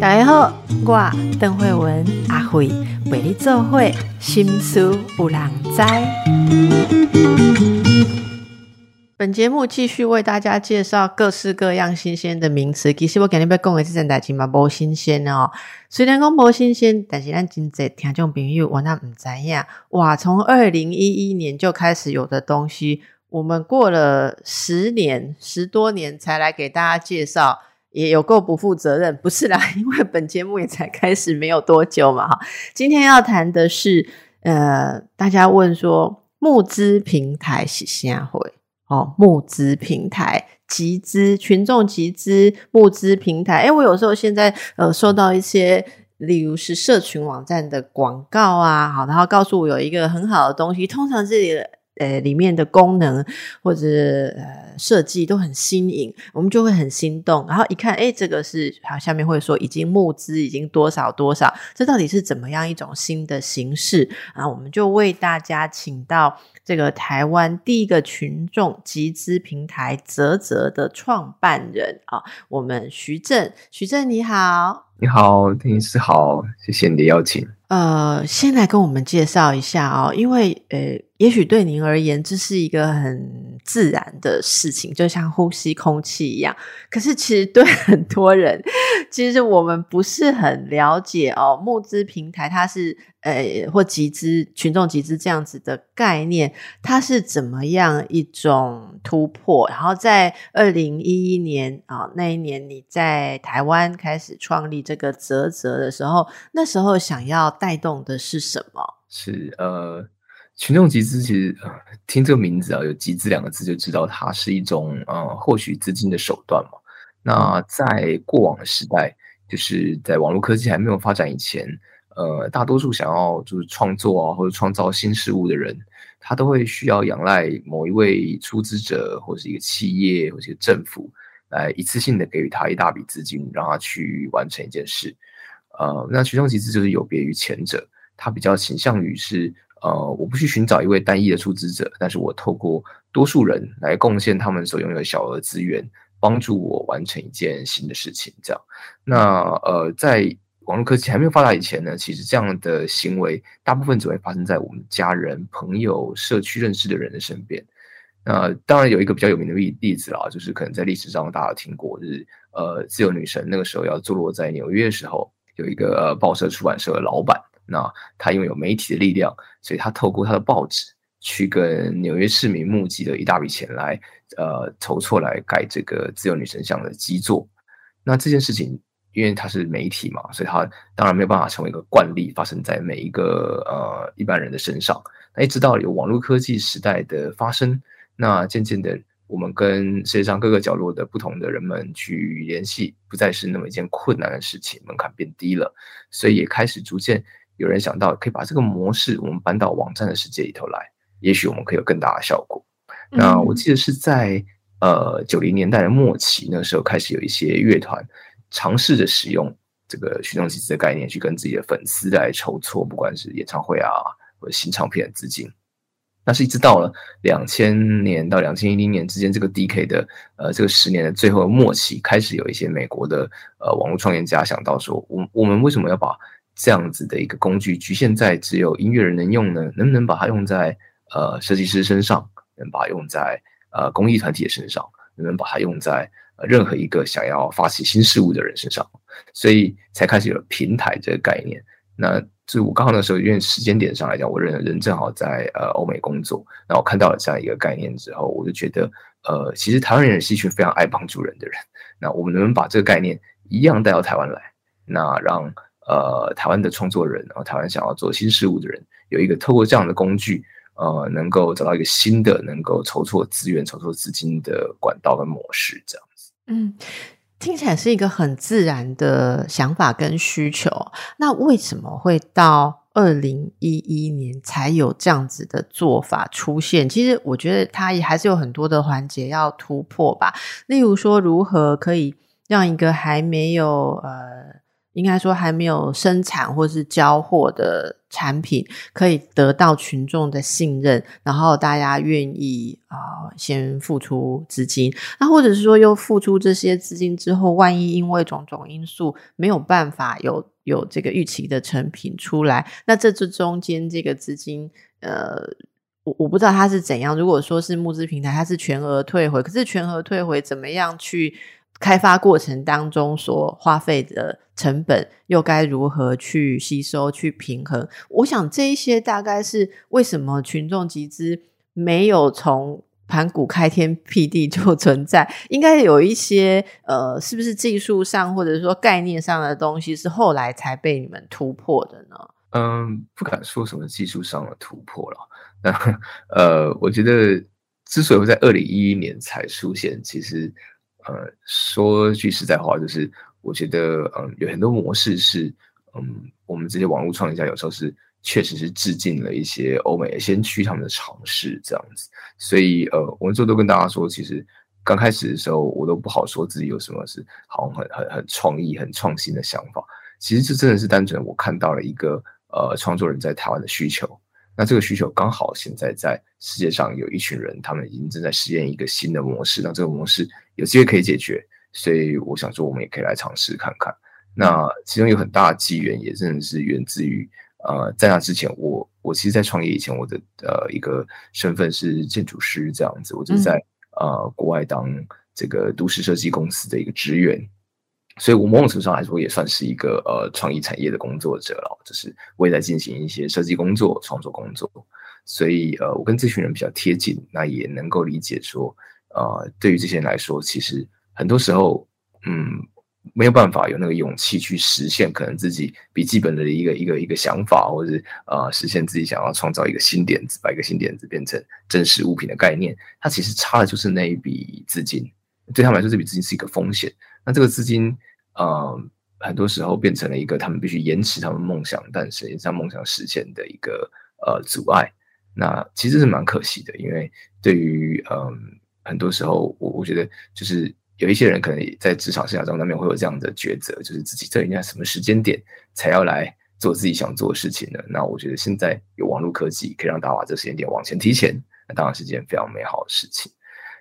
大家好，我邓慧文阿慧为你做会心思有人知。本节目继续为大家介绍各式各样新鲜的名词。其实我今日要讲的这件代志嘛，无新鲜哦。虽然讲无新鲜，但是咱真侪听众朋友我那唔知影哇。从二零一一年就开始有的东西，我们过了十年十多年才来给大家介绍。也有够不负责任，不是啦，因为本节目也才开始没有多久嘛，哈。今天要谈的是，呃，大家问说募资平台是啥会？哦，募资平台集资，群众集资募资平台。哎，我有时候现在呃收到一些，例如是社群网站的广告啊，好，然后告诉我有一个很好的东西，通常这里的。呃，里面的功能或者呃设计都很新颖，我们就会很心动。然后一看，哎，这个是好，下面会说已经募资已经多少多少，这到底是怎么样一种新的形式啊？我们就为大家请到这个台湾第一个群众集资平台泽泽的创办人啊，我们徐正，徐正你好，你好，听师好，谢谢你的邀请。呃，先来跟我们介绍一下哦，因为呃。也许对您而言，这是一个很自然的事情，就像呼吸空气一样。可是，其实对 很多人，其实我们不是很了解哦。募资平台它是呃，或集资、群众集资这样子的概念，它是怎么样一种突破？然后，在二零一一年啊，那一年你在台湾开始创立这个泽泽的时候，那时候想要带动的是什么？是呃。群众集资其实听这个名字啊，有“集资”两个字就知道它是一种呃获取资金的手段嘛。那在过往的时代，就是在网络科技还没有发展以前，呃，大多数想要就是创作啊或者创造新事物的人，他都会需要仰赖某一位出资者或者一个企业或者政府来一次性的给予他一大笔资金，让他去完成一件事。呃，那群众集资就是有别于前者，它比较倾向于是。呃，我不去寻找一位单一的出资者，但是我透过多数人来贡献他们所拥有的小额资源，帮助我完成一件新的事情。这样，那呃，在网络科技还没有发达以前呢，其实这样的行为大部分只会发生在我们家人、朋友、社区认识的人的身边。那当然有一个比较有名的例例子啦，就是可能在历史上大家听过，就是呃，自由女神那个时候要坐落在纽约的时候，有一个呃报社出版社的老板。那他拥有媒体的力量，所以他透过他的报纸去跟纽约市民募集了一大笔钱来，呃，筹措来盖这个自由女神像的基座。那这件事情，因为他是媒体嘛，所以他当然没有办法成为一个惯例，发生在每一个呃一般人的身上。那一直到有网络科技时代的发生，那渐渐的。我们跟世界上各个角落的不同的人们去联系，不再是那么一件困难的事情，门槛变低了，所以也开始逐渐有人想到，可以把这个模式我们搬到网站的世界里头来，也许我们可以有更大的效果。那我记得是在呃九零年代的末期，那时候开始有一些乐团尝试着使用这个群众集资的概念，去跟自己的粉丝来筹措，不管是演唱会啊或者新唱片的资金。那是一直到了两千年到两千一零年之间这个 DK 的呃这个十年的最后末期，开始有一些美国的呃网络创业家想到说，我我们为什么要把这样子的一个工具局限在只有音乐人能用呢？能不能把它用在呃设计师身上？能把它用在呃公益团体的身上？能不能把它用在呃任何一个想要发起新事物的人身上？所以才开始有了平台这个概念。那就我刚好那时候，因为时间点上来讲，我人人正好在呃欧美工作，那我看到了这样一个概念之后，我就觉得，呃，其实台湾人是一群非常爱帮助人的人。那我们能不能把这个概念一样带到台湾来？那让呃台湾的创作人，然后台湾想要做新事物的人，有一个透过这样的工具，呃，能够找到一个新的能够筹措资源、筹措资金的管道跟模式，这样子。嗯。听起来是一个很自然的想法跟需求，那为什么会到二零一一年才有这样子的做法出现？其实我觉得它也还是有很多的环节要突破吧。例如说，如何可以让一个还没有呃应该说还没有生产或是交货的产品，可以得到群众的信任，然后大家愿意啊先付出资金，那或者是说又付出这些资金之后，万一因为种种因素没有办法有有这个预期的成品出来，那这这中间这个资金，呃，我我不知道它是怎样。如果说是募资平台，它是全额退回，可是全额退回怎么样去？开发过程当中所花费的成本，又该如何去吸收、去平衡？我想这一些大概是为什么群众集资没有从盘古开天辟地就存在，应该有一些呃，是不是技术上或者说概念上的东西是后来才被你们突破的呢？嗯，不敢说什么技术上的突破了。那 呃，我觉得之所以会在二零一一年才出现，其实。呃，说句实在话，就是我觉得，嗯，有很多模式是，嗯，我们这些网络创业家有时候是确实是致敬了一些欧美先驱他们的尝试这样子。所以，呃，我们这都跟大家说，其实刚开始的时候，我都不好说自己有什么是好像很很很创意、很创新的想法。其实这真的是单纯我看到了一个呃创作人在台湾的需求。那这个需求刚好现在在世界上有一群人，他们已经正在实验一个新的模式。那这个模式有机会可以解决，所以我想说，我们也可以来尝试看看。那其中有很大的机缘，也真的是源自于呃，在那之前，我我其实，在创业以前，我的呃一个身份是建筑师这样子，我就是在呃国外当这个都市设计公司的一个职员。所以，我某种程度上来说，也算是一个呃创意产业的工作者了，就是我也在进行一些设计工作、创作工作。所以，呃，我跟这群人比较贴近，那也能够理解说，呃，对于这些人来说，其实很多时候，嗯，没有办法有那个勇气去实现可能自己笔记本的一个一个一个想法，或者是呃，实现自己想要创造一个新点子，把一个新点子变成真实物品的概念。它其实差的就是那一笔资金，对他们来说，这笔资金是一个风险。那这个资金，呃，很多时候变成了一个他们必须延迟他们梦想诞生、延迟梦想实现的一个呃阻碍。那其实是蛮可惜的，因为对于嗯，很多时候我我觉得就是有一些人可能在职场生涯中难免会有这样的抉择，就是自己在应该什么时间点才要来做自己想做的事情呢？那我觉得现在有网络科技可以让大家把这时间点往前提前，那当然是件非常美好的事情。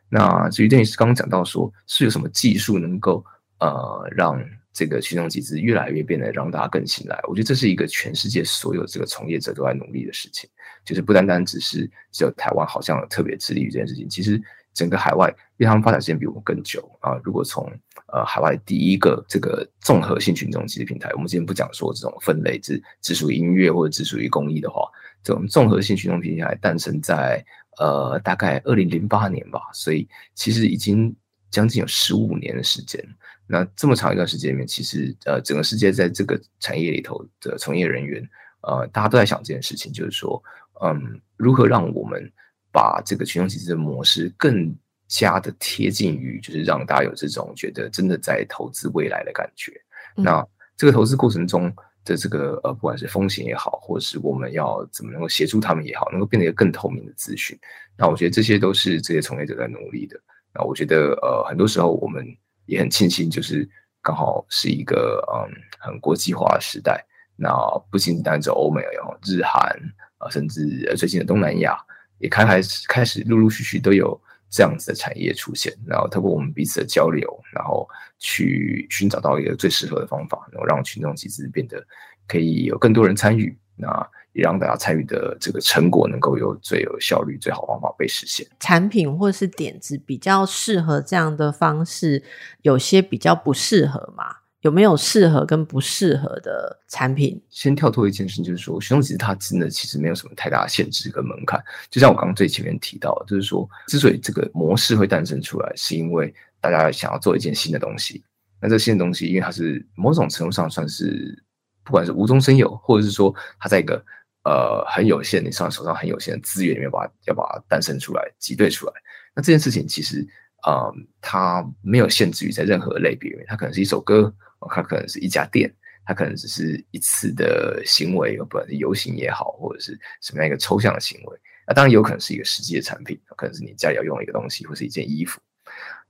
那至于邓律师刚刚讲到说，是有什么技术能够呃让这个群众集资越来越变得让大家更信赖？我觉得这是一个全世界所有这个从业者都在努力的事情，就是不单单只是只有台湾好像特别致力于这件事情，其实整个海外，因为他们发展时间比我们更久啊。如果从呃海外第一个这个综合性群众集平台，我们今天不讲说这种分类只只属于音乐或者只属于公益的话，这种综合性群众平台诞生在。呃，大概二零零八年吧，所以其实已经将近有十五年的时间。那这么长一段时间里面，其实呃，整个世界在这个产业里头的从业人员，呃，大家都在想这件事情，就是说，嗯，如何让我们把这个群众集资的模式更加的贴近于，就是让大家有这种觉得真的在投资未来的感觉。那这个投资过程中。的这个呃，不管是风险也好，或者是我们要怎么能够协助他们也好，能够变得一个更透明的资讯，那我觉得这些都是这些从业者在努力的。那我觉得呃，很多时候我们也很庆幸，就是刚好是一个嗯很国际化的时代。那不仅单指欧美，有日韩啊，甚至最近的东南亚也开开始开始陆陆续续都有。这样子的产业出现，然后透过我们彼此的交流，然后去寻找到一个最适合的方法，然后让群众集资变得可以有更多人参与，那也让大家参与的这个成果能够有最有效率、最好方法被实现。产品或是点子比较适合这样的方式，有些比较不适合嘛？有没有适合跟不适合的产品？先跳脱一件事，就是说，群众集资它真的其实没有什么太大的限制跟门槛。就像我刚刚最前面提到，就是说，之所以这个模式会诞生出来，是因为大家想要做一件新的东西。那这新的东西，因为它是某种程度上算是，不管是无中生有，或者是说它在一个呃很有限，你上手上很有限的资源里面把它要把它诞生出来、挤兑出来。那这件事情其实，嗯，它没有限制于在任何类别里面，它可能是一首歌。它可能是一家店，它可能只是一次的行为，不管是游行也好，或者是什么样一个抽象的行为。那当然有可能是一个实际的产品，可能是你家里要用一个东西，或是一件衣服。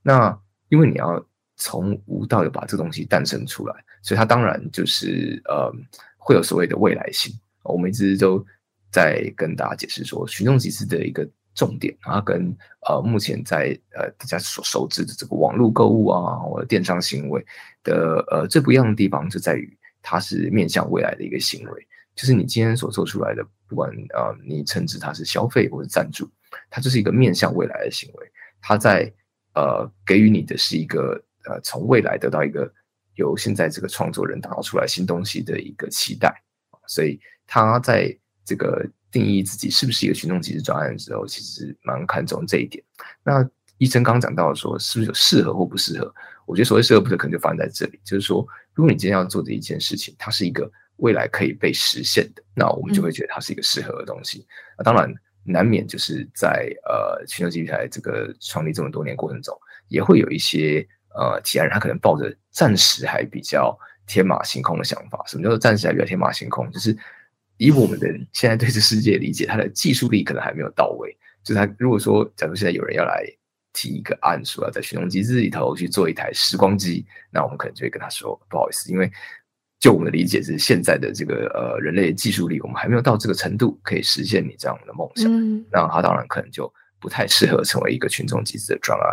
那因为你要从无到有把这东西诞生出来，所以它当然就是呃会有所谓的未来性。我们一直都在跟大家解释说，群众集资的一个重点，然后跟呃目前在呃大家所熟知的这个网络购物啊或者电商行为的呃最不一样的地方，就在于它是面向未来的一个行为，就是你今天所做出来的，不管呃你称之它是消费或者赞助，它就是一个面向未来的行为，它在呃给予你的是一个呃从未来得到一个由现在这个创作人打造出来新东西的一个期待，所以。他在这个定义自己是不是一个群众集资专案的时候，其实蛮看重这一点。那医生刚讲到说，是不是有适合或不适合？我觉得所谓适合不适合，可能就放在这里，就是说，如果你今天要做的一件事情，它是一个未来可以被实现的，那我们就会觉得它是一个适合的东西。那当然，难免就是在呃群众集资台这个创立这么多年过程中，也会有一些呃提案人，他可能抱着暂时还比较天马行空的想法。什么叫做暂时还比较天马行空？就是以我们的现在对这世界理解，他的技术力可能还没有到位。就是他如果说，假如现在有人要来提一个案，说要在寻龙机制里头去做一台时光机，那我们可能就会跟他说不好意思，因为就我们的理解是现在的这个呃人类技术力，我们还没有到这个程度可以实现你这样的梦想。那他当然可能就不太适合成为一个群众机制的专案。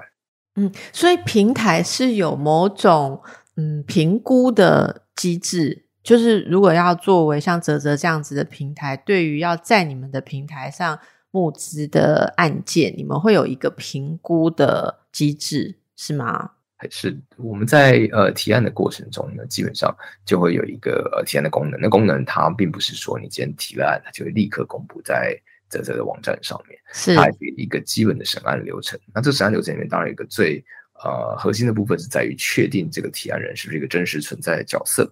嗯，所以平台是有某种嗯评估的机制。就是如果要作为像泽泽这样子的平台，对于要在你们的平台上募资的案件，你们会有一个评估的机制，是吗？还是我们在呃提案的过程中呢，基本上就会有一个呃提案的功能。那功能它并不是说你今天提了案，它就会立刻公布在泽泽的网站上面，是它有一个基本的审案流程。那这审案流程里面，当然有一个最呃核心的部分是在于确定这个提案人是不是一个真实存在的角色。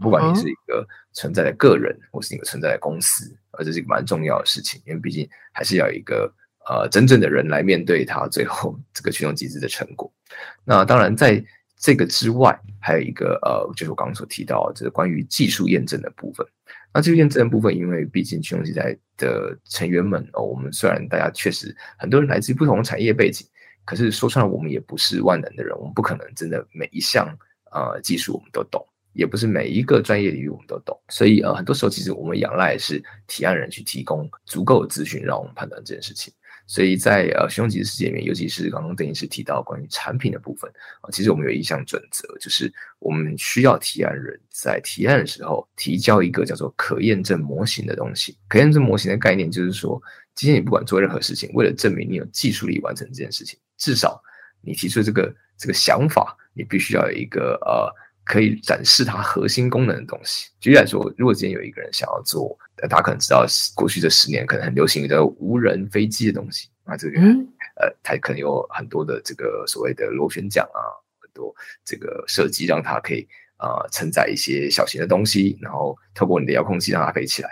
不管你是一个存在的个人，或是一个存在的公司，而这是一个蛮重要的事情，因为毕竟还是要一个呃真正的人来面对他最后这个群众集资的成果。那当然，在这个之外，还有一个呃，就是我刚刚所提到，就是关于技术验证的部分。那技术验证的部分，因为毕竟群众集资的成员们哦，我们虽然大家确实很多人来自于不同的产业背景，可是说穿了，我们也不是万能的人，我们不可能真的每一项呃技术我们都懂。也不是每一个专业领域我们都懂，所以呃，很多时候其实我们仰赖是提案人去提供足够的资讯，让我们判断这件事情。所以在呃使用集的世界里面，尤其是刚刚邓医师提到关于产品的部分啊，其实我们有一项准则，就是我们需要提案人在提案的时候提交一个叫做可验证模型的东西。可验证模型的概念就是说，今天你不管做任何事情，为了证明你有技术力完成这件事情，至少你提出这个这个想法，你必须要有一个呃。可以展示它核心功能的东西。举例来说，如果今天有一个人想要做，大家可能知道，过去这十年可能很流行的无人飞机的东西，那这个呃，它可能有很多的这个所谓的螺旋桨啊，很多这个设计让它可以啊承载一些小型的东西，然后透过你的遥控器让它飞起来。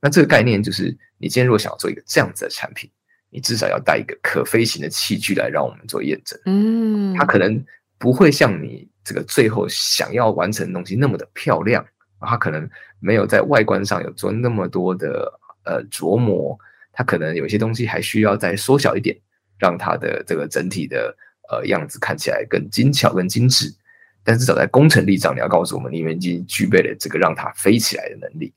那这个概念就是，你今天如果想要做一个这样子的产品，你至少要带一个可飞行的器具来让我们做验证。嗯，它可能不会像你。这个最后想要完成的东西那么的漂亮，它可能没有在外观上有做那么多的呃琢磨，它可能有些东西还需要再缩小一点，让它的这个整体的呃样子看起来更精巧、更精致。但至少在工程力上，你要告诉我们，你们已经具备了这个让它飞起来的能力。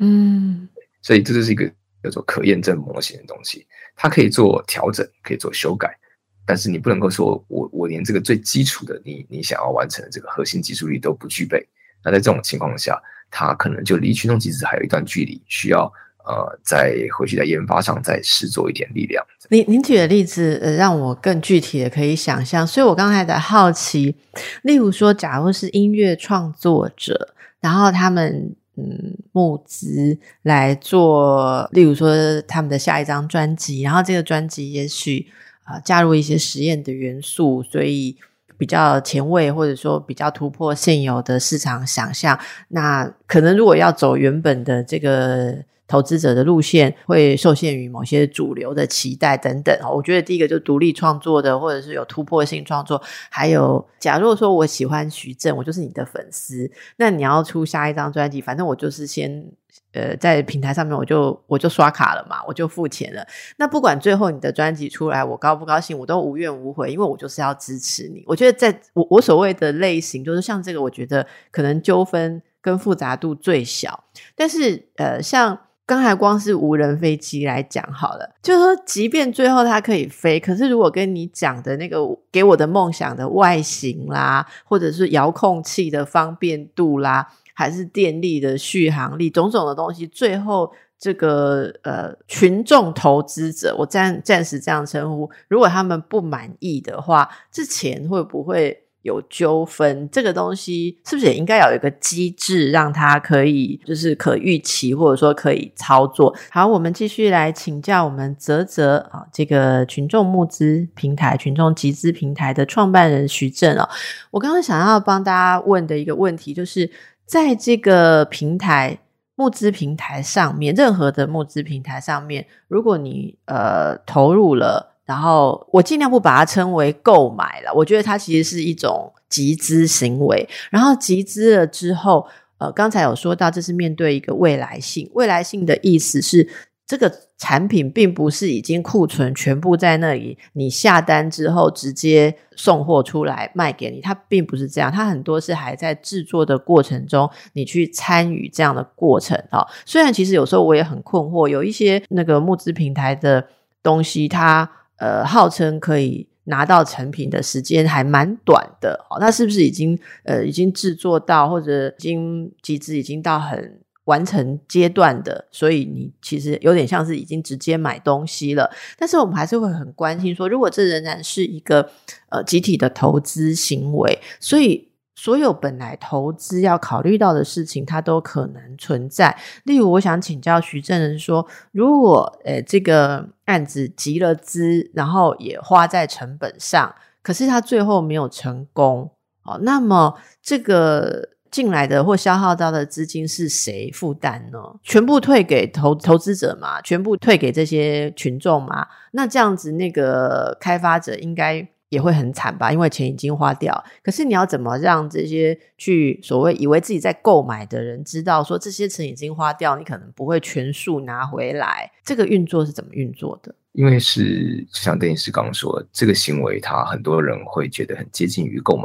嗯，所以这就是一个叫做可验证模型的东西，它可以做调整，可以做修改。但是你不能够说，我我连这个最基础的你你想要完成的这个核心技术力都不具备。那在这种情况下，它可能就离群众集资还有一段距离，需要呃再回去在研发上再施做一点力量。您您举的例子呃让我更具体的可以想象，所以我刚才在好奇，例如说，假如是音乐创作者，然后他们嗯募资来做，例如说他们的下一张专辑，然后这个专辑也许。啊，加入一些实验的元素，所以比较前卫，或者说比较突破现有的市场想象。那可能如果要走原本的这个投资者的路线会受限于某些主流的期待等等。我觉得第一个就独立创作的，或者是有突破性创作，还有假如说我喜欢徐正，我就是你的粉丝，那你要出下一张专辑，反正我就是先。呃，在平台上面我就我就刷卡了嘛，我就付钱了。那不管最后你的专辑出来，我高不高兴，我都无怨无悔，因为我就是要支持你。我觉得在我我所谓的类型，就是像这个，我觉得可能纠纷跟复杂度最小。但是呃，像刚才光是无人飞机来讲好了，就是说，即便最后它可以飞，可是如果跟你讲的那个给我的梦想的外形啦，或者是遥控器的方便度啦。还是电力的续航力，种种的东西，最后这个呃群众投资者，我暂暂时这样称呼，如果他们不满意的话，这钱会不会有纠纷？这个东西是不是也应该有一个机制，让它可以就是可预期，或者说可以操作？好，我们继续来请教我们泽泽啊，这个群众募资平台、群众集资平台的创办人徐正啊，我刚刚想要帮大家问的一个问题就是。在这个平台募资平台上面，任何的募资平台上面，如果你呃投入了，然后我尽量不把它称为购买了，我觉得它其实是一种集资行为。然后集资了之后，呃，刚才有说到，这是面对一个未来性，未来性的意思是。这个产品并不是已经库存全部在那里，你下单之后直接送货出来卖给你，它并不是这样，它很多是还在制作的过程中，你去参与这样的过程啊。虽然其实有时候我也很困惑，有一些那个募资平台的东西，它呃号称可以拿到成品的时间还蛮短的，哦，那是不是已经呃已经制作到或者已经集资已经到很？完成阶段的，所以你其实有点像是已经直接买东西了。但是我们还是会很关心说，如果这仍然是一个呃集体的投资行为，所以所有本来投资要考虑到的事情，它都可能存在。例如，我想请教徐正人说，如果呃这个案子集了资，然后也花在成本上，可是他最后没有成功，哦，那么这个。进来的或消耗到的资金是谁负担呢？全部退给投投资者吗？全部退给这些群众吗？那这样子，那个开发者应该也会很惨吧？因为钱已经花掉。可是你要怎么让这些去所谓以为自己在购买的人知道，说这些钱已经花掉，你可能不会全数拿回来？这个运作是怎么运作的？因为是就像邓医师刚说，这个行为，他很多人会觉得很接近于购买。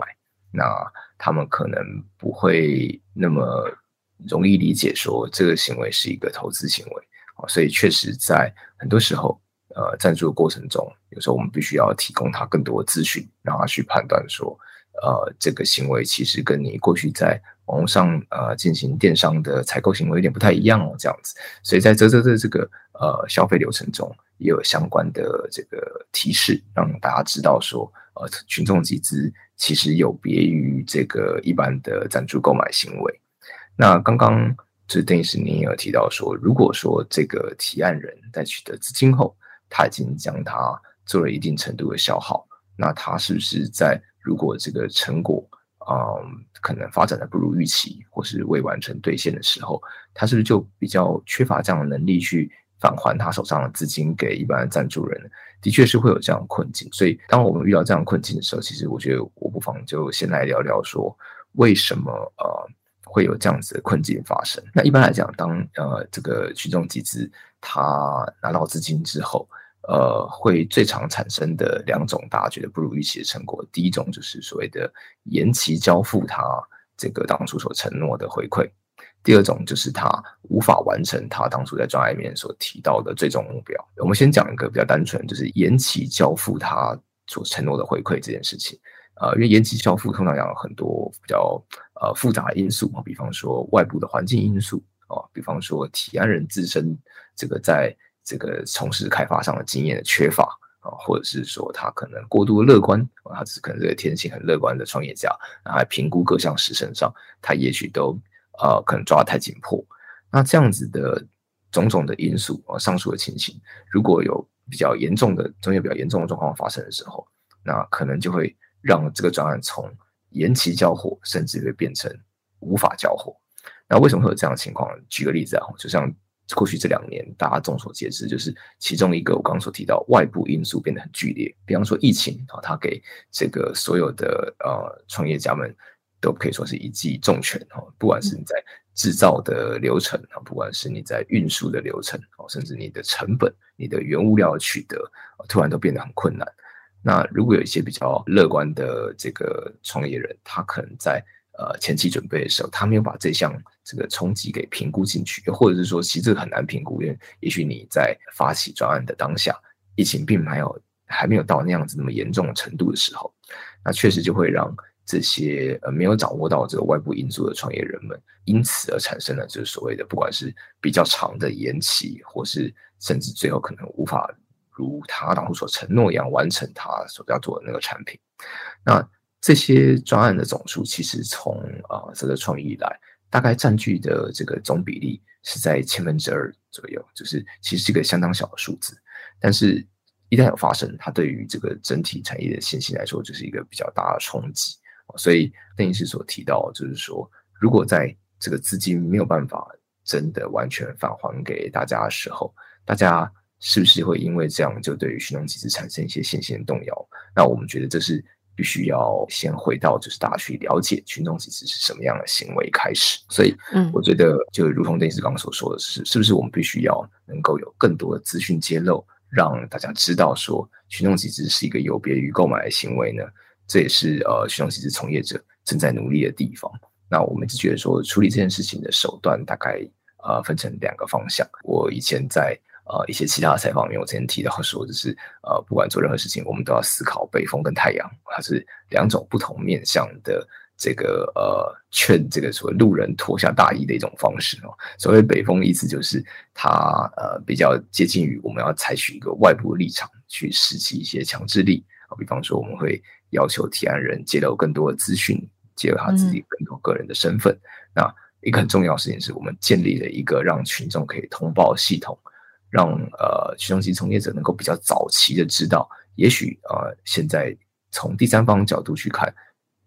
那他们可能不会那么容易理解，说这个行为是一个投资行为，所以确实在很多时候，呃，赞助的过程中，有时候我们必须要提供他更多的资讯，让他去判断说，呃，这个行为其实跟你过去在网络上呃进行电商的采购行为有点不太一样哦，这样子，所以在这这这这个呃消费流程中，也有相关的这个提示，让大家知道说，呃，群众集资。其实有别于这个一般的赞助购买行为。那刚刚这邓医师您有提到说，如果说这个提案人在取得资金后，他已经将它做了一定程度的消耗，那他是不是在如果这个成果嗯可能发展的不如预期，或是未完成兑现的时候，他是不是就比较缺乏这样的能力去？返还他手上的资金给一般的赞助人，的确是会有这样的困境。所以，当我们遇到这样困境的时候，其实我觉得我不妨就先来聊聊说，为什么呃会有这样子的困境发生。那一般来讲，当呃这个群众集资，他拿到资金之后，呃，会最常产生的两种大家觉得不如预期的成果。第一种就是所谓的延期交付他这个当初所承诺的回馈。第二种就是他无法完成他当初在专案里面所提到的最终目标。我们先讲一个比较单纯，就是延期交付他所承诺的回馈这件事情。呃，因为延期交付通常有很多比较呃复杂因素比方说外部的环境因素啊，比方说提案人自身这个在这个从事开发商的经验的缺乏啊，或者是说他可能过度乐观啊，他是可能这个天性很乐观的创业家，然后评估各项时程上，他也许都。呃，可能抓得太紧迫，那这样子的种种的因素啊，上述的情形，如果有比较严重的、中间比较严重的状况发生的时候，那可能就会让这个专案从延期交货，甚至会变成无法交货。那为什么会有这样的情况？举个例子啊，就像过去这两年，大家众所皆知，就是其中一个我刚刚所提到外部因素变得很剧烈，比方说疫情啊，它给这个所有的呃创业家们都可以说是一记重拳哈，不管是你在制造的流程啊，不管是你在运输的流程哦，甚至你的成本、你的原物料的取得，突然都变得很困难。那如果有一些比较乐观的这个创业人，他可能在呃前期准备的时候，他没有把这项这个冲击给评估进去，或者是说，其实这个很难评估，因为也许你在发起专案的当下，疫情并没有还没有到那样子那么严重的程度的时候，那确实就会让这些呃没有掌握到这个外部因素的创业人们，因此而产生了就是所谓的不管是比较长的延期，或是甚至最后可能无法。如他当初所承诺一样，完成他所要做的那个产品。那这些专案的总数，其实从啊这个创意以来，大概占据的这个总比例是在千分之二左右，就是其实是一个相当小的数字。但是，一旦有发生，它对于这个整体产业的信心来说，就是一个比较大的冲击。所以，邓医师所提到，就是说，如果在这个资金没有办法真的完全返还给大家的时候，大家。是不是会因为这样就对于群众机制产生一些信心动摇？那我们觉得这是必须要先回到就是大家去了解群众集资是什么样的行为开始。所以，嗯，我觉得就如同邓医师刚刚所说的是，是不是我们必须要能够有更多的资讯揭露，让大家知道说群众集资是一个有别于购买的行为呢？这也是呃群众集资从业者正在努力的地方。那我们就觉得说处理这件事情的手段大概呃分成两个方向。我以前在呃，一些其他的采访里面，我之前提到说，就是呃，不管做任何事情，我们都要思考北风跟太阳，它是两种不同面向的这个呃，劝这个所谓路人脱下大衣的一种方式哦。所谓北风，意思就是它呃比较接近于我们要采取一个外部立场去施起一些强制力啊，比方说我们会要求提案人揭露更多的资讯，揭露他自己更多个人的身份。那一个很重要的事情是我们建立了一个让群众可以通报系统。让呃，群众级从业者能够比较早期的知道，也许呃，现在从第三方角度去看，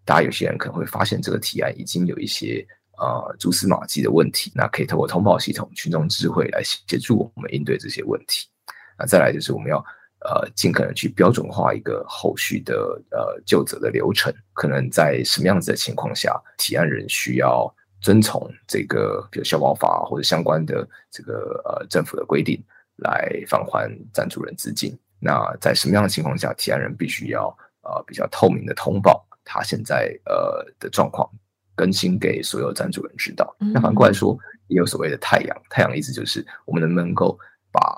大家有些人可能会发现这个提案已经有一些呃蛛丝马迹的问题，那可以透过通报系统、群众智慧来协助我们应对这些问题。那再来就是我们要呃尽可能去标准化一个后续的呃就责的流程，可能在什么样子的情况下，提案人需要。遵从这个，比如消保法或者相关的这个呃政府的规定来返还赞助人资金。那在什么样的情况下，提案人必须要呃比较透明的通报他现在呃的状况，更新给所有赞助人知道。那反过来说，也有所谓的太阳，太阳的意思就是我们能不能够把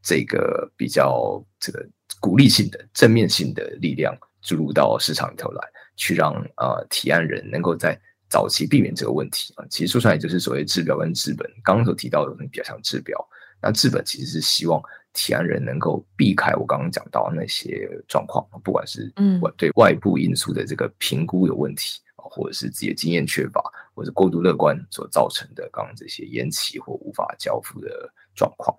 这个比较这个鼓励性的正面性的力量注入到市场里头来，去让呃提案人能够在。早期避免这个问题啊，其实说出来就是所谓治标跟治本。刚刚所提到的比较像治标，那治本其实是希望提案人能够避开我刚刚讲到那些状况，不管是嗯对外部因素的这个评估有问题或者是自己的经验缺乏，或者过度乐观所造成的刚刚这些延期或无法交付的状况。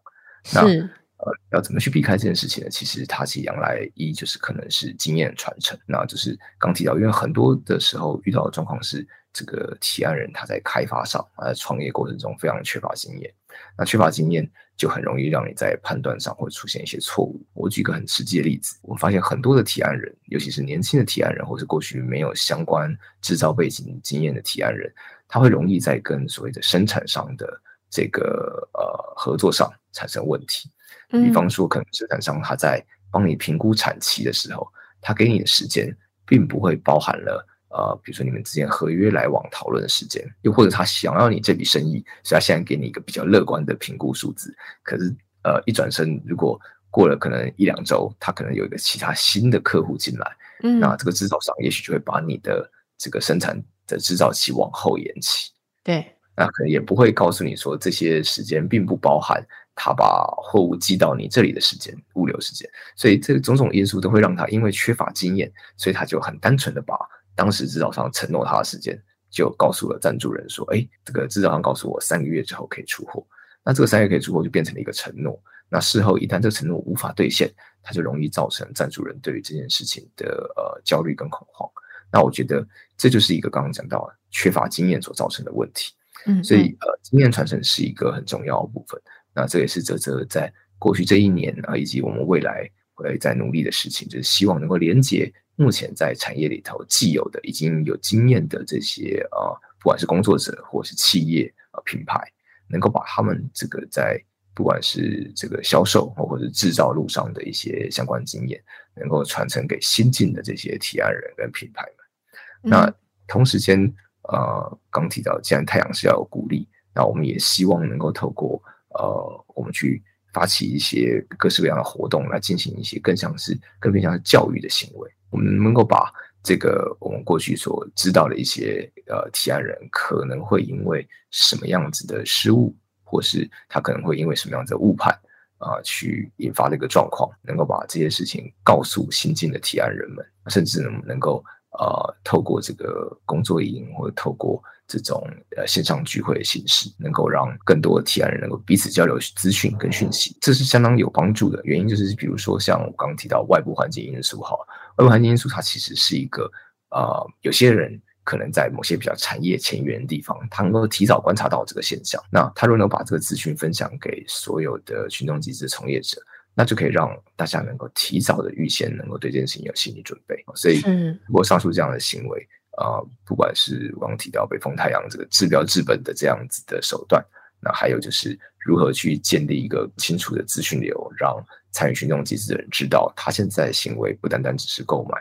那呃，要怎么去避开这件事情呢？其实它其实将来一就是可能是经验传承，那就是刚提到，因为很多的时候遇到的状况是。这个提案人他在开发上啊，在创业过程中非常缺乏经验，那缺乏经验就很容易让你在判断上会出现一些错误。我举个很实际的例子，我发现很多的提案人，尤其是年轻的提案人，或是过去没有相关制造背景经验的提案人，他会容易在跟所谓的生产商的这个呃合作上产生问题。比方说，可能生产商他在帮你评估产期的时候，他给你的时间并不会包含了。呃，比如说你们之间合约来往讨论的时间，又或者他想要你这笔生意，所以他现在给你一个比较乐观的评估数字。可是，呃，一转身，如果过了可能一两周，他可能有一个其他新的客户进来，嗯，那这个制造商也许就会把你的这个生产的制造期往后延期。对，那可能也不会告诉你说这些时间并不包含他把货物寄到你这里的时间，物流时间。所以这个种种因素都会让他因为缺乏经验，所以他就很单纯的把。当时制造商承诺他的时间，就告诉了赞助人说：“哎，这个制造商告诉我三个月之后可以出货。那这个三个月可以出货就变成了一个承诺。那事后一旦这个承诺无法兑现，它就容易造成赞助人对于这件事情的呃焦虑跟恐慌。那我觉得这就是一个刚刚讲到缺乏经验所造成的问题。嗯，所以呃，经验传承是一个很重要的部分。那这也是泽泽在过去这一年啊，以及我们未来会在努力的事情，就是希望能够连接目前在产业里头既有的、已经有经验的这些啊，不管是工作者或是企业啊品牌，能够把他们这个在不管是这个销售或者是制造路上的一些相关经验，能够传承给新进的这些提案人跟品牌们。那同时间，呃，刚提到，既然太阳是要有鼓励，那我们也希望能够透过呃，我们去发起一些各式各样的活动，来进行一些更像是更偏向是教育的行为。我们能够把这个我们过去所知道的一些呃提案人可能会因为什么样子的失误。或是他可能会因为什么样子的误判啊，去引发的一个状况，能够把这些事情告诉新进的提案人们，甚至能能够呃透过这个工作营或者透过这种呃线上聚会的形式，能够让更多的提案人能够彼此交流资讯跟讯息，这是相当有帮助的。原因就是，比如说像我刚刚提到外部环境因素，哈，外部环境因素它其实是一个呃，有些人。可能在某些比较产业前沿的地方，他能够提早观察到这个现象。那他如果能把这个资讯分享给所有的群众集资从业者，那就可以让大家能够提早的预先能够对这件事情有心理准备。所以，如果上述这样的行为，啊，不管是我刚提到北风太阳这个治标治本的这样子的手段，那还有就是如何去建立一个清楚的资讯流，让参与群众集资的人知道，他现在的行为不单单只是购买，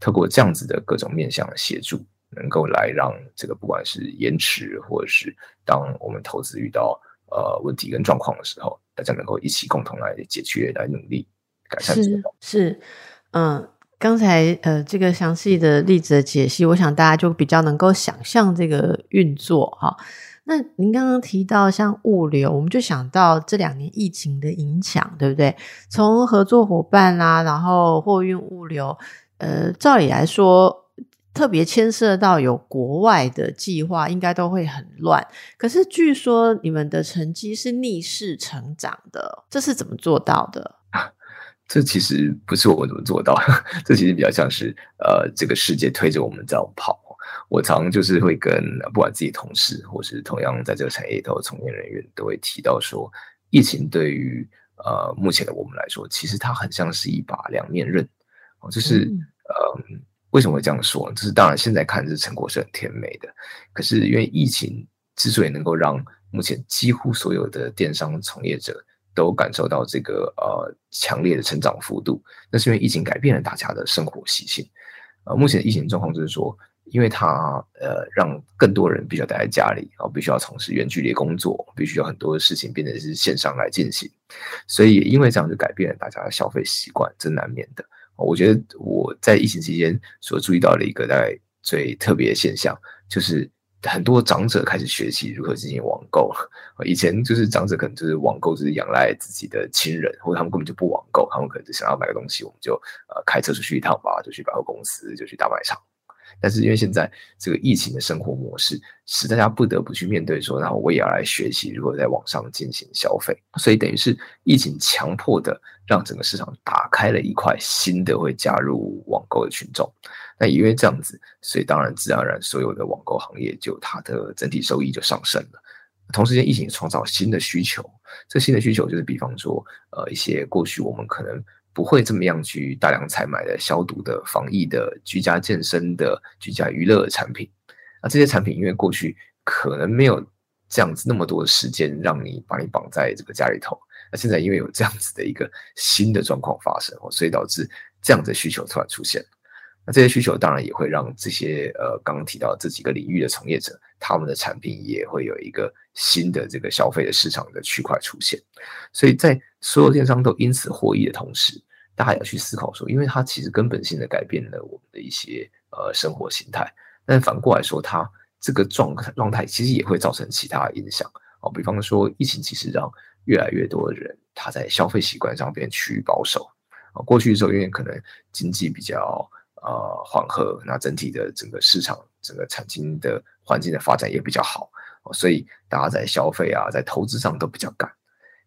透过这样子的各种面向的协助。能够来让这个不管是延迟，或者是当我们投资遇到呃问题跟状况的时候，大家能够一起共同来解决、来努力改善。是是，嗯，刚才呃这个详细的例子的解析，我想大家就比较能够想象这个运作哈。那您刚刚提到像物流，我们就想到这两年疫情的影响，对不对？从合作伙伴啦，然后货运物流，呃，照理来说。特别牵涉到有国外的计划，应该都会很乱。可是据说你们的成绩是逆势成长的，这是怎么做到的？这其实不是我们怎么做到，这其实比较像是呃，这个世界推着我们这样跑。我常就是会跟不管自己同事，或是同样在这个产业里头的从业人员，都会提到说，疫情对于呃目前的我们来说，其实它很像是一把两面刃。哦，就是嗯。为什么会这样说？就是当然，现在看这成果是很甜美的，可是因为疫情之所以能够让目前几乎所有的电商从业者都感受到这个呃强烈的成长幅度，那是因为疫情改变了大家的生活习性。呃，目前的疫情状况就是说，因为它呃让更多人必须要待在家里，然后必须要从事远距离工作，必须有很多的事情变成是线上来进行，所以因为这样就改变了大家的消费习惯，这难免的。我觉得我在疫情期间所注意到的一个大概最特别的现象，就是很多长者开始学习如何进行网购。以前就是长者可能就是网购，就是仰赖自己的亲人，或者他们根本就不网购，他们可能就想要买个东西，我们就呃开车出去一趟吧，就去百货公司，就去大卖场。但是因为现在这个疫情的生活模式，使大家不得不去面对说，然后我也要来学习如何在网上进行消费，所以等于是疫情强迫的让整个市场打开了一块新的会加入网购的群众。那因为这样子，所以当然自然而然所有的网购行业就它的整体收益就上升了。同时间，疫情创造新的需求，这新的需求就是比方说，呃，一些过去我们可能。不会这么样去大量采买的消毒的、防疫的、居家健身的、居家娱乐的产品，那这些产品因为过去可能没有这样子那么多的时间让你把你绑在这个家里头，那现在因为有这样子的一个新的状况发生，所以导致这样的需求突然出现。那这些需求当然也会让这些呃刚刚提到这几个领域的从业者，他们的产品也会有一个新的这个消费的市场的区块出现。所以在所有电商都因此获益的同时，大家要去思考说，因为它其实根本性的改变了我们的一些呃生活形态，但反过来说，它这个状状态其实也会造成其他影响哦。比方说，疫情其实让越来越多的人他在消费习惯上变趋于保守啊。过去的时候，因为可能经济比较。呃，缓和，那整体的整个市场、整个产经的环境的发展也比较好，所以大家在消费啊，在投资上都比较赶。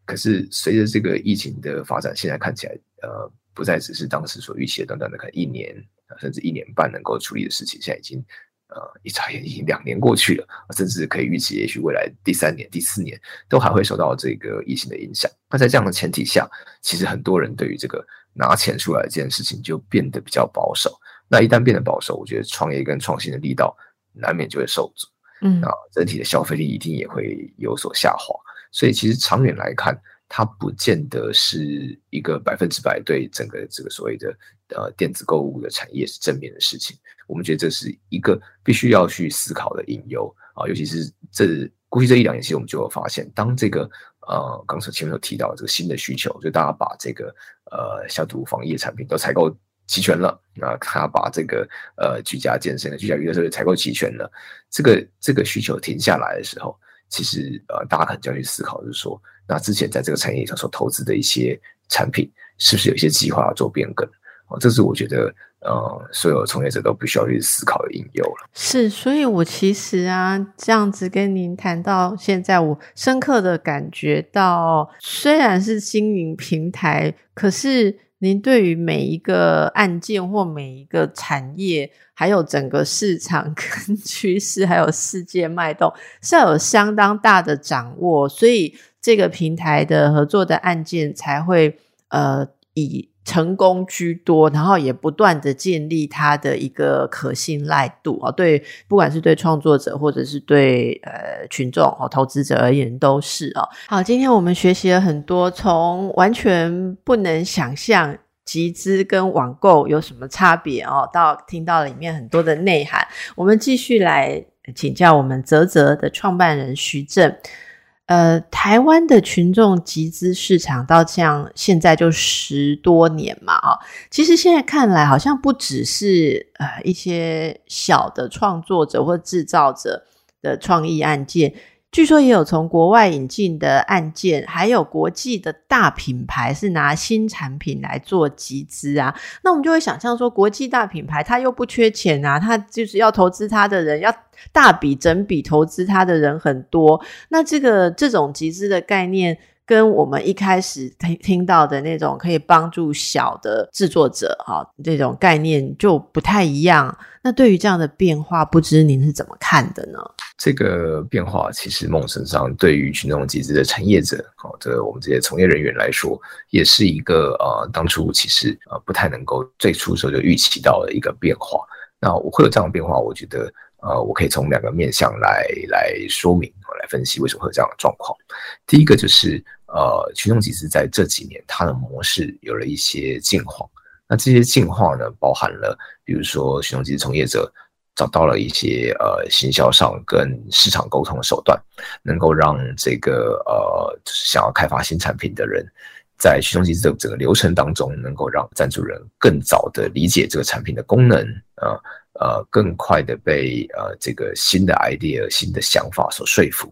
可是随着这个疫情的发展，现在看起来，呃，不再只是当时所预期的短短的可能一年甚至一年半能够处理的事情，现在已经呃，一眨眼已经两年过去了，甚至可以预期，也许未来第三年、第四年都还会受到这个疫情的影响。那在这样的前提下，其实很多人对于这个拿钱出来这件事情就变得比较保守。那一旦变得保守，我觉得创业跟创新的力道难免就会受阻。嗯，啊整体的消费力一定也会有所下滑。所以，其实长远来看，它不见得是一个百分之百对整个这个所谓的呃电子购物的产业是正面的事情。我们觉得这是一个必须要去思考的隐忧啊，尤其是这过去这一两年，其实我们就有发现，当这个呃刚才前面有提到这个新的需求，就大家把这个呃消毒防疫产品都采购齐全了啊，他把这个呃居家健身的居家娱乐设备采购齐全了，这个这个需求停下来的时候，其实呃大家可能就要去思考，就是说，那之前在这个产业上所投资的一些产品，是不是有一些计划要做变更？哦，这是我觉得。呃，所有从业者都必须要去思考的应用了。是，所以我其实啊，这样子跟您谈到现在，我深刻的感觉到，虽然是经营平台，可是您对于每一个案件或每一个产业，还有整个市场 跟趋势，还有世界脉动，是要有相当大的掌握，所以这个平台的合作的案件才会呃以。成功居多，然后也不断的建立它的一个可信赖度啊，对，不管是对创作者或者是对呃群众哦投资者而言都是哦。好，今天我们学习了很多，从完全不能想象集资跟网购有什么差别哦，到听到里面很多的内涵，我们继续来请教我们泽泽的创办人徐正。呃，台湾的群众集资市场到像现在就十多年嘛，啊，其实现在看来好像不只是呃一些小的创作者或制造者的创意案件。据说也有从国外引进的案件，还有国际的大品牌是拿新产品来做集资啊。那我们就会想象说，国际大品牌他又不缺钱啊，他就是要投资他的人，要大笔整笔投资他的人很多。那这个这种集资的概念。跟我们一开始听听到的那种可以帮助小的制作者哈，这种概念就不太一样。那对于这样的变化，不知您是怎么看的呢？这个变化其实梦身上对于群众集资的产业者，哦，这我们这些从业人员来说，也是一个呃，当初其实呃不太能够最初时候就预期到的一个变化。那我会有这样的变化，我觉得呃，我可以从两个面向来来说明，来分析为什么会有这样的状况。第一个就是。呃，群众集资在这几年，它的模式有了一些进化。那这些进化呢，包含了比如说群众集资从业者找到了一些呃行销上跟市场沟通的手段，能够让这个呃就是想要开发新产品的人，在群众集资的整个流程当中，能够让赞助人更早的理解这个产品的功能，呃呃，更快的被呃这个新的 idea、新的想法所说服。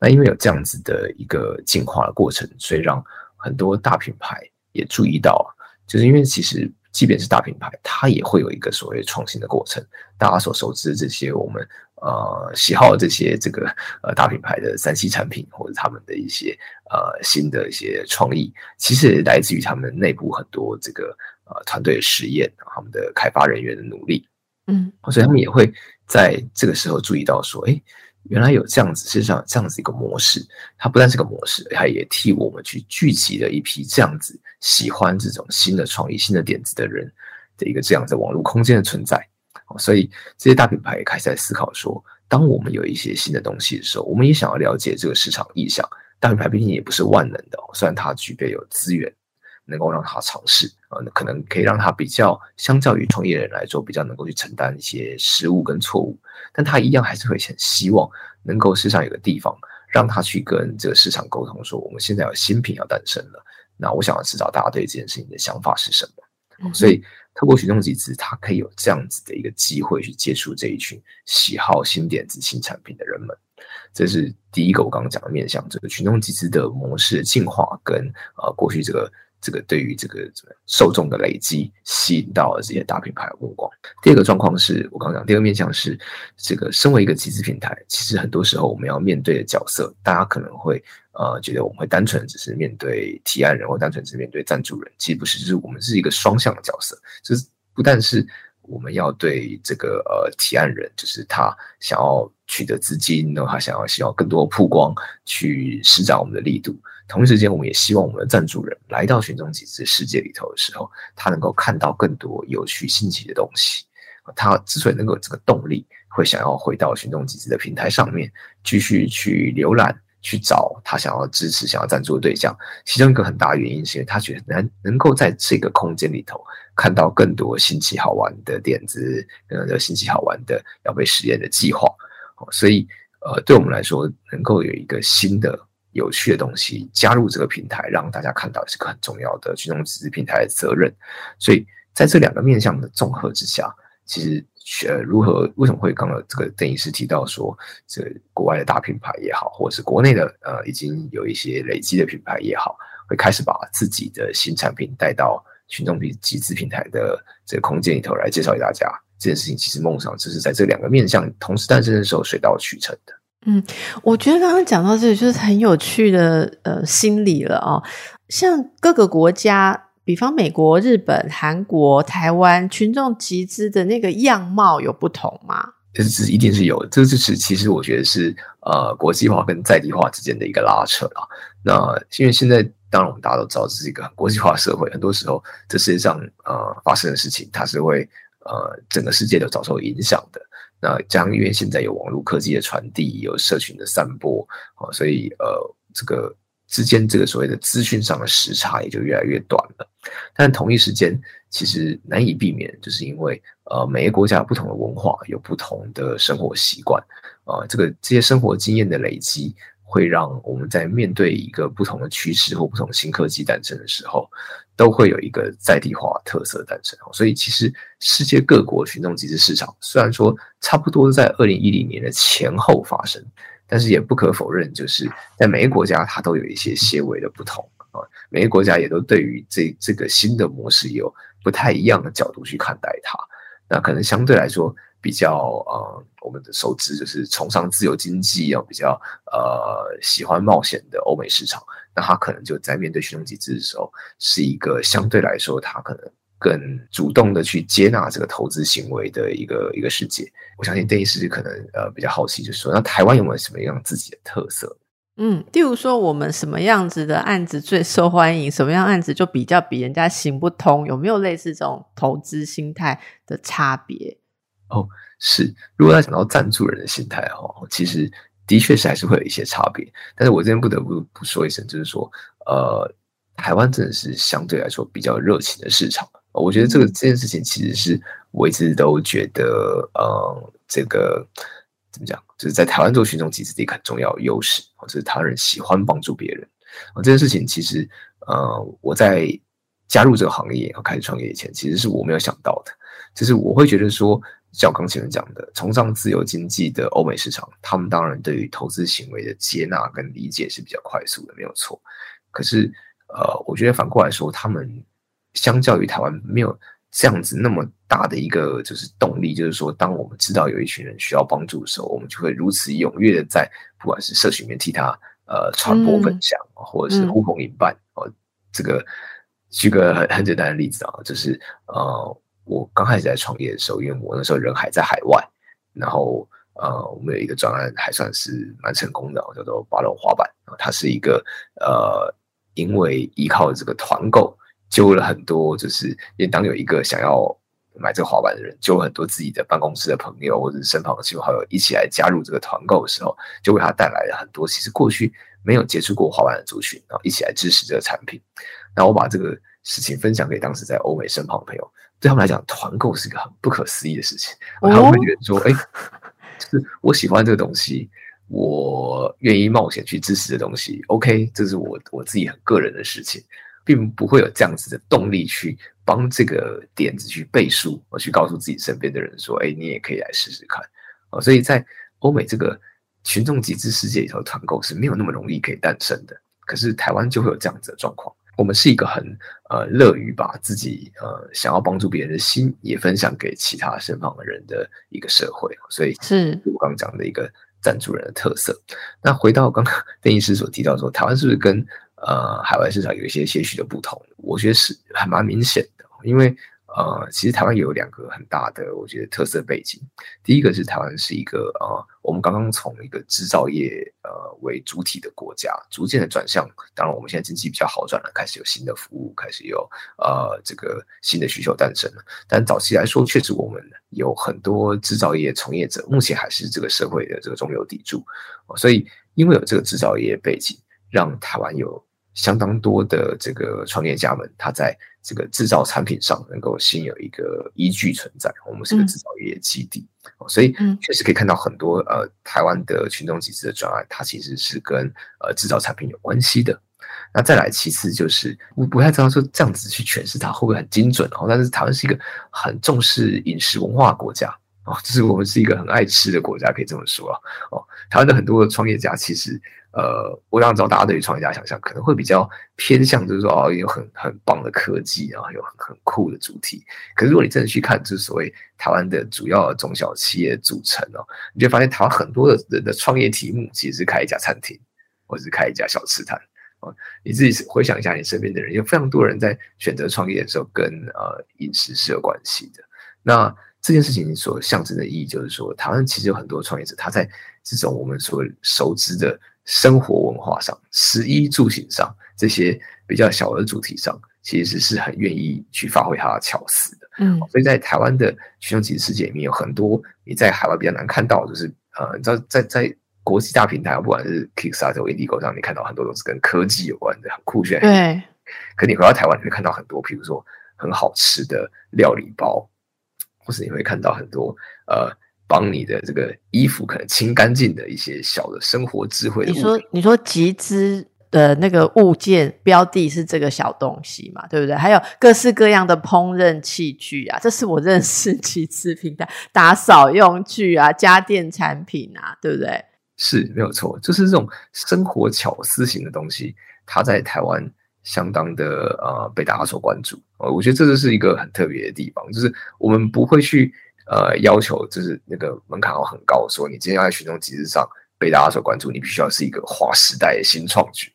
那因为有这样子的一个进化的过程，所以让很多大品牌也注意到，就是因为其实即便是大品牌，它也会有一个所谓创新的过程。大家所熟知的这些我们呃喜好的这些这个呃大品牌的三 C 产品，或者他们的一些呃新的一些创意，其实来自于他们内部很多这个呃团队的实验，他们的开发人员的努力，嗯，所以他们也会在这个时候注意到说，哎。原来有这样子，实际上这样子一个模式，它不但是个模式，它也替我们去聚集了一批这样子喜欢这种新的创意、新的点子的人的一个这样的网络空间的存在。所以这些大品牌也开始在思考说，当我们有一些新的东西的时候，我们也想要了解这个市场意向。大品牌毕竟也不是万能的，虽然它具备有资源。能够让他尝试啊，可能可以让他比较，相较于创业人来说，比较能够去承担一些失误跟错误，但他一样还是会很希望能够市场有个地方让他去跟这个市场沟通，说我们现在有新品要诞生了，那我想要知道大家对这件事情的想法是什么。所以透过群众集资，他可以有这样子的一个机会去接触这一群喜好新点子、新产品的人们。这是第一个我刚刚讲的面向，这个群众集资的模式进化跟呃过去这个。这个对于这个受众的累积，吸引到了这些大品牌的目光。第二个状况是我刚刚讲，第二个面向是这个身为一个集资平台，其实很多时候我们要面对的角色，大家可能会呃觉得我们会单纯只是面对提案人，或单纯只是面对赞助人，其实不是，就是我们是一个双向的角色，就是不但是我们要对这个呃提案人，就是他想要取得资金，然后他想要希望更多曝光，去施展我们的力度。同一时间，我们也希望我们的赞助人来到群众集资世界里头的时候，他能够看到更多有趣新奇的东西。他之所以能够有这个动力，会想要回到群众集资的平台上面，继续去浏览。去找他想要支持、想要赞助的对象，其中一个很大原因是因为他觉得能能够在这个空间里头看到更多新奇好玩的点子，更多新奇好玩的要被实验的计划。所以，呃，对我们来说，能够有一个新的有趣的东西加入这个平台，让大家看到是个很重要的群众集资平台的责任。所以，在这两个面向的综合之下，其实。呃，如何？为什么会刚刚这个邓医师提到说，这国外的大品牌也好，或者是国内的呃已经有一些累积的品牌也好，会开始把自己的新产品带到群众集集资平台的这个空间里头来介绍给大家。这件事情其实梦想就是在这两个面向同时诞生的时候水到渠成的。嗯，我觉得刚刚讲到这里就是很有趣的呃心理了哦，像各个国家。比方美国、日本、韩国、台湾群众集资的那个样貌有不同吗？这是一定是有，这就是其实我觉得是呃国际化跟在地化之间的一个拉扯啊。那因为现在当然我们大家都知道这是一个很国际化社会，很多时候这世界上呃发生的事情，它是会呃整个世界都遭受影响的。那将因为现在有网络科技的传递，有社群的散播啊，所以呃这个。之间这个所谓的资讯上的时差也就越来越短了，但同一时间其实难以避免，就是因为呃每个国家有不同的文化，有不同的生活习惯，啊这个这些生活经验的累积，会让我们在面对一个不同的趋势或不同新科技诞生的时候，都会有一个在地化特色诞生。所以其实世界各国群众集资市场虽然说差不多在二零一零年的前后发生。但是也不可否认，就是在每个国家，它都有一些些微的不同啊。每个国家也都对于这这个新的模式有不太一样的角度去看待它。那可能相对来说比较呃，我们的熟知就是崇尚自由经济，要比较呃喜欢冒险的欧美市场，那他可能就在面对群众集资的时候，是一个相对来说他可能。更主动的去接纳这个投资行为的一个一个世界，我相信邓医师可能呃比较好奇，就是说那台湾有没有什么样自己的特色？嗯，例如说我们什么样子的案子最受欢迎，什么样案子就比较比人家行不通，有没有类似这种投资心态的差别？哦，是，如果要讲到赞助人的心态哦，其实的确是还是会有一些差别，但是我这边不得不不说一声，就是说呃，台湾真的是相对来说比较热情的市场。我觉得这个这件事情其实是我一直都觉得，呃，这个怎么讲，就是在台湾做群众集资的一个很重要优势，或者是台湾人喜欢帮助别人。啊，这件事情其实，呃，我在加入这个行业、开始创业以前，其实是我没有想到的。就是我会觉得说，像刚前面讲的，崇尚自由经济的欧美市场，他们当然对于投资行为的接纳跟理解是比较快速的，没有错。可是，呃，我觉得反过来说，他们。相较于台湾，没有这样子那么大的一个就是动力，就是说，当我们知道有一群人需要帮助的时候，我们就会如此踊跃的在不管是社群里面替他呃传播分享，或者是呼朋引伴。哦，这个举个很很简单的例子啊，就是呃，我刚开始在创业的时候，因为我那时候人还在海外，然后呃，我们有一个专案还算是蛮成功的，叫做八楼滑板，它是一个呃，因为依靠这个团购。揪了很多，就是因为当有一个想要买这个滑板的人，揪了很多自己的办公室的朋友或者是身旁的亲朋好友一起来加入这个团购的时候，就为他带来了很多其实过去没有接触过滑板的族群，然后一起来支持这个产品。那我把这个事情分享给当时在欧美身旁的朋友，对他们来讲，团购是一个很不可思议的事情。他们会觉得说：“哎，就是我喜欢这个东西，我愿意冒险去支持的东西。OK，这是我我自己很个人的事情。”并不会有这样子的动力去帮这个点子去背书，我去告诉自己身边的人说：“哎，你也可以来试试看。”哦，所以在欧美这个群众集资世界里头，团购是没有那么容易可以诞生的。可是台湾就会有这样子的状况。我们是一个很呃乐于把自己呃想要帮助别人的心也分享给其他身旁的人的一个社会。所以是我刚刚讲的一个赞助人的特色。那回到刚刚 邓医师所提到说，台湾是不是跟呃，海外市场有一些些许的不同，我觉得是还蛮明显的。因为呃，其实台湾也有两个很大的我觉得特色背景。第一个是台湾是一个呃，我们刚刚从一个制造业呃为主体的国家，逐渐的转向。当然，我们现在经济比较好转了，开始有新的服务，开始有呃这个新的需求诞生了。但早期来说，确实我们有很多制造业从业者，目前还是这个社会的这个中流砥柱。所以，因为有这个制造业背景，让台湾有相当多的这个创业家们，他在这个制造产品上能够先有一个依据存在。我们是个制造业基地，所以确实可以看到很多呃台湾的群众集资的专案，它其实是跟呃制造产品有关系的。那再来，其次就是我不太知道说这样子去诠释它会不会很精准哦。但是台湾是一个很重视饮食文化国家。哦，就是我们是一个很爱吃的国家，可以这么说。哦，台湾的很多的创业家，其实，呃，我想知道大家对于创业家想象可能会比较偏向，就是说哦，有很很棒的科技啊，有很很酷的主题。可是如果你真的去看，就是所谓台湾的主要中小企业组成哦，你就发现台湾很多的人的创业题目其实是开一家餐厅，或者是开一家小吃摊。哦，你自己回想一下，你身边的人有非常多人在选择创业的时候，跟呃饮食是有关系的。那这件事情所象征的意义，就是说，台湾其实有很多创业者，他在这种我们所熟知的生活文化上、食衣住行上这些比较小的主题上，其实是很愿意去发挥他的巧思的。嗯，所以在台湾的群众集资世界里面，有很多你在海外比较难看到，就是呃，你知道，在在国际大平台，不管是 Kickstarter、Indiegogo 上，你看到很多都是跟科技有关的，很酷炫。对。可你回到台湾，你会看到很多，比如说很好吃的料理包。或是你会看到很多呃，帮你的这个衣服可能清干净的一些小的生活智慧。你说你说集资的那个物件标的是这个小东西嘛？对不对？还有各式各样的烹饪器具啊，这是我认识集资平台打扫用具啊，家电产品啊，对不对？是没有错，就是这种生活巧思型的东西，它在台湾。相当的呃被大家所关注，呃，我觉得这就是一个很特别的地方，就是我们不会去呃要求，就是那个门槛要很高，说你今天要在群众集资上被大家所关注，你必须要是一个划时代的新创举。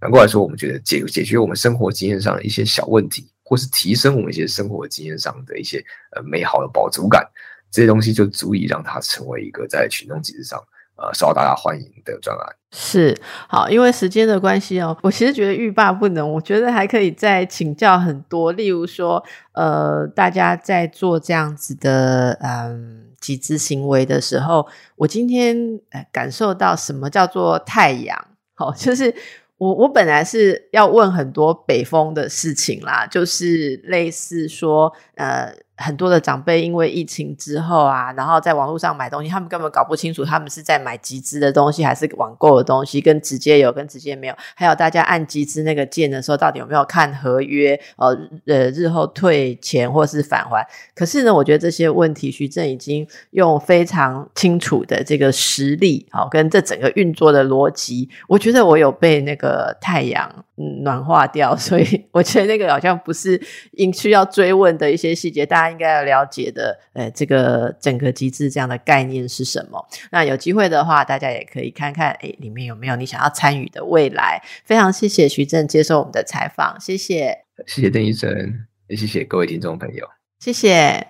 反过来说，我们觉得解解决我们生活经验上的一些小问题，或是提升我们一些生活经验上的一些呃美好的饱足感，这些东西就足以让它成为一个在群众集资上。呃，受到大家欢迎的专案是好，因为时间的关系哦，我其实觉得欲罢不能，我觉得还可以再请教很多，例如说，呃，大家在做这样子的嗯集资行为的时候，我今天感受到什么叫做太阳？好，就是我我本来是要问很多北风的事情啦，就是类似说，呃。很多的长辈因为疫情之后啊，然后在网络上买东西，他们根本搞不清楚他们是在买集资的东西还是网购的东西，跟直接有跟直接没有。还有大家按集资那个键的时候，到底有没有看合约？呃呃，日后退钱或是返还？可是呢，我觉得这些问题，徐正已经用非常清楚的这个实例，好跟这整个运作的逻辑，我觉得我有被那个太阳嗯暖化掉，所以 我觉得那个好像不是应需要追问的一些细节，大。应该要了解的，呃，这个整个机制这样的概念是什么？那有机会的话，大家也可以看看，哎，里面有没有你想要参与的未来？非常谢谢徐正接受我们的采访，谢谢，谢谢邓医生，也谢谢各位听众朋友，谢谢。